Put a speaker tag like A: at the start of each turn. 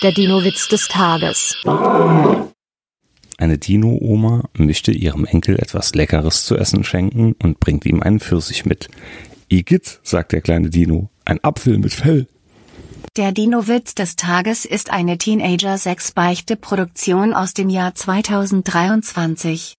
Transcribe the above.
A: Der Dino-Witz des Tages.
B: Eine Dino-Oma möchte ihrem Enkel etwas Leckeres zu essen schenken und bringt ihm einen Pfirsich mit. Igitt, sagt der kleine Dino, ein Apfel mit Fell.
C: Der Dino-Witz des Tages ist eine Teenager-6-Beichte-Produktion aus dem Jahr 2023.